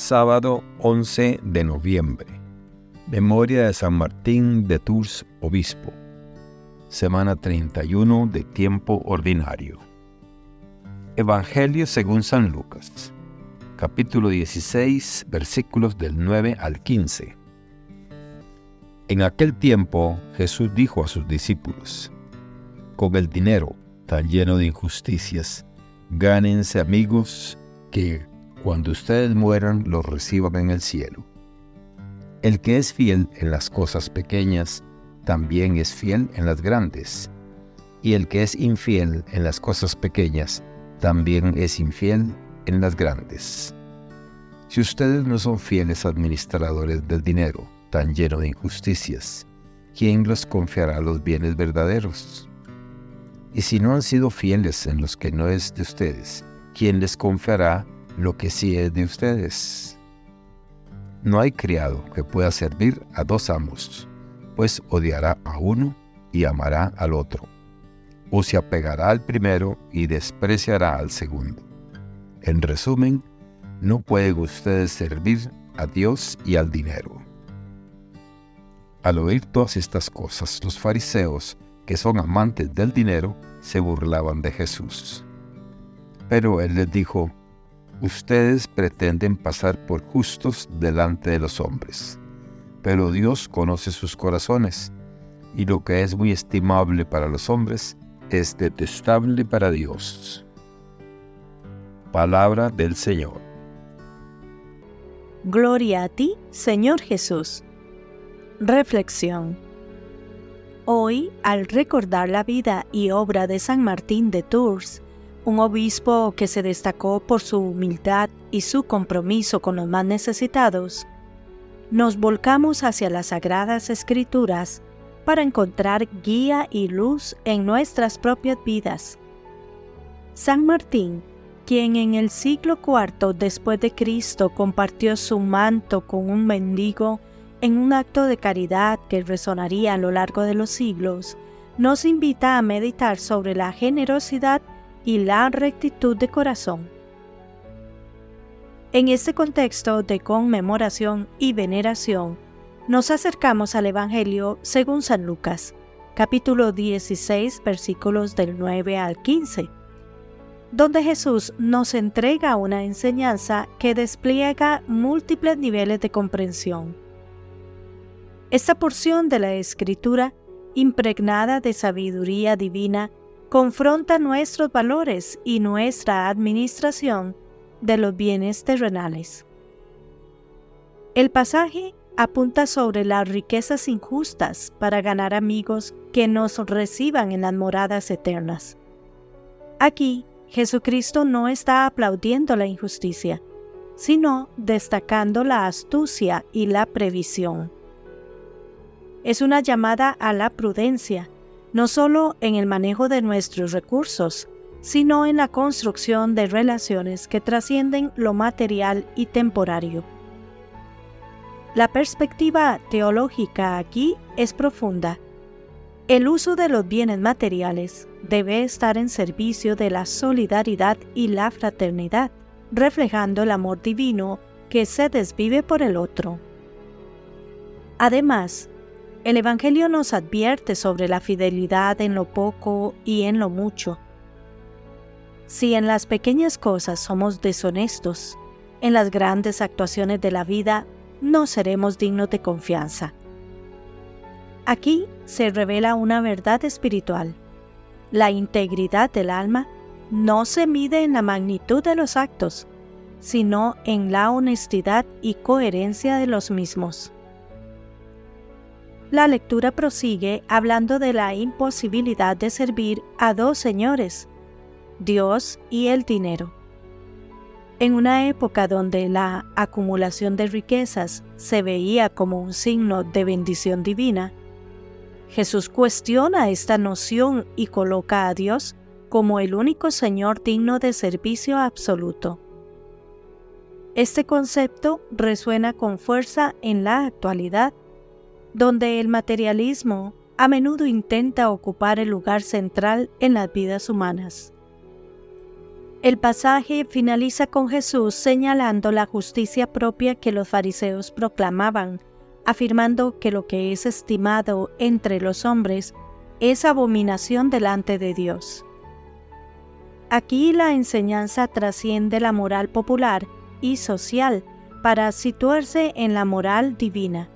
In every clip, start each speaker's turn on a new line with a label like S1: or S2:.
S1: Sábado 11 de noviembre. Memoria de San Martín de Tours, obispo. Semana 31 de tiempo ordinario. Evangelio según San Lucas. Capítulo 16, versículos del 9 al 15. En aquel tiempo Jesús dijo a sus discípulos, con el dinero tan lleno de injusticias, gánense amigos que cuando ustedes mueran los reciban en el cielo. El que es fiel en las cosas pequeñas, también es fiel en las grandes. Y el que es infiel en las cosas pequeñas, también es infiel en las grandes. Si ustedes no son fieles administradores del dinero, tan lleno de injusticias, ¿quién los confiará los bienes verdaderos? Y si no han sido fieles en los que no es de ustedes, ¿quién les confiará lo que sí es de ustedes. No hay criado que pueda servir a dos amos, pues odiará a uno y amará al otro, o se apegará al primero y despreciará al segundo. En resumen, no pueden ustedes servir a Dios y al dinero. Al oír todas estas cosas, los fariseos, que son amantes del dinero, se burlaban de Jesús. Pero él les dijo, Ustedes pretenden pasar por justos delante de los hombres, pero Dios conoce sus corazones, y lo que es muy estimable para los hombres es detestable para Dios. Palabra del Señor.
S2: Gloria a ti, Señor Jesús. Reflexión. Hoy, al recordar la vida y obra de San Martín de Tours, un obispo que se destacó por su humildad y su compromiso con los más necesitados, nos volcamos hacia las sagradas escrituras para encontrar guía y luz en nuestras propias vidas. San Martín, quien en el siglo IV después de Cristo compartió su manto con un mendigo en un acto de caridad que resonaría a lo largo de los siglos, nos invita a meditar sobre la generosidad y la rectitud de corazón. En este contexto de conmemoración y veneración, nos acercamos al Evangelio según San Lucas, capítulo 16, versículos del 9 al 15, donde Jesús nos entrega una enseñanza que despliega múltiples niveles de comprensión. Esta porción de la Escritura, impregnada de sabiduría divina, confronta nuestros valores y nuestra administración de los bienes terrenales. El pasaje apunta sobre las riquezas injustas para ganar amigos que nos reciban en las moradas eternas. Aquí, Jesucristo no está aplaudiendo la injusticia, sino destacando la astucia y la previsión. Es una llamada a la prudencia, no solo en el manejo de nuestros recursos, sino en la construcción de relaciones que trascienden lo material y temporario. La perspectiva teológica aquí es profunda. El uso de los bienes materiales debe estar en servicio de la solidaridad y la fraternidad, reflejando el amor divino que se desvive por el otro. Además, el Evangelio nos advierte sobre la fidelidad en lo poco y en lo mucho. Si en las pequeñas cosas somos deshonestos, en las grandes actuaciones de la vida no seremos dignos de confianza. Aquí se revela una verdad espiritual. La integridad del alma no se mide en la magnitud de los actos, sino en la honestidad y coherencia de los mismos. La lectura prosigue hablando de la imposibilidad de servir a dos señores, Dios y el dinero. En una época donde la acumulación de riquezas se veía como un signo de bendición divina, Jesús cuestiona esta noción y coloca a Dios como el único Señor digno de servicio absoluto. Este concepto resuena con fuerza en la actualidad donde el materialismo a menudo intenta ocupar el lugar central en las vidas humanas. El pasaje finaliza con Jesús señalando la justicia propia que los fariseos proclamaban, afirmando que lo que es estimado entre los hombres es abominación delante de Dios. Aquí la enseñanza trasciende la moral popular y social para situarse en la moral divina,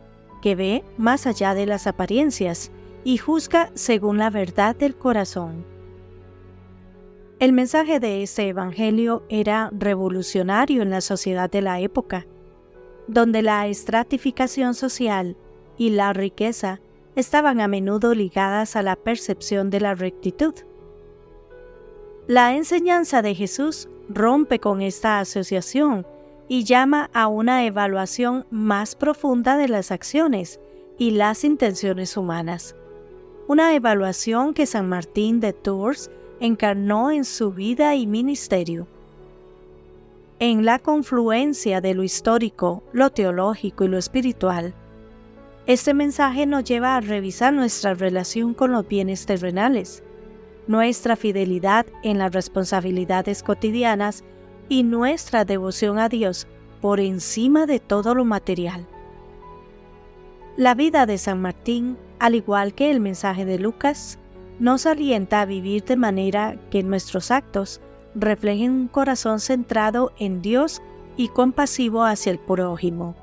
S2: que ve más allá de las apariencias y juzga según la verdad del corazón. El mensaje de este Evangelio era revolucionario en la sociedad de la época, donde la estratificación social y la riqueza estaban a menudo ligadas a la percepción de la rectitud. La enseñanza de Jesús rompe con esta asociación y llama a una evaluación más profunda de las acciones y las intenciones humanas. Una evaluación que San Martín de Tours encarnó en su vida y ministerio. En la confluencia de lo histórico, lo teológico y lo espiritual, este mensaje nos lleva a revisar nuestra relación con los bienes terrenales, nuestra fidelidad en las responsabilidades cotidianas y nuestra devoción a Dios por encima de todo lo material. La vida de San Martín, al igual que el mensaje de Lucas, nos alienta a vivir de manera que nuestros actos reflejen un corazón centrado en Dios y compasivo hacia el prójimo.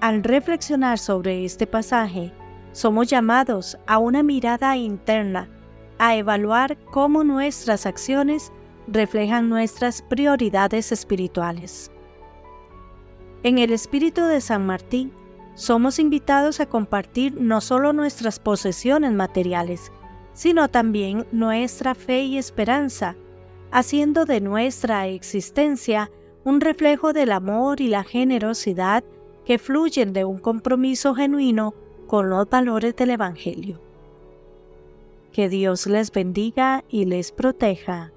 S2: Al reflexionar sobre este pasaje, somos llamados a una mirada interna, a evaluar cómo nuestras acciones reflejan nuestras prioridades espirituales. En el espíritu de San Martín, somos invitados a compartir no solo nuestras posesiones materiales, sino también nuestra fe y esperanza, haciendo de nuestra existencia un reflejo del amor y la generosidad que fluyen de un compromiso genuino con los valores del Evangelio. Que Dios les bendiga y les proteja.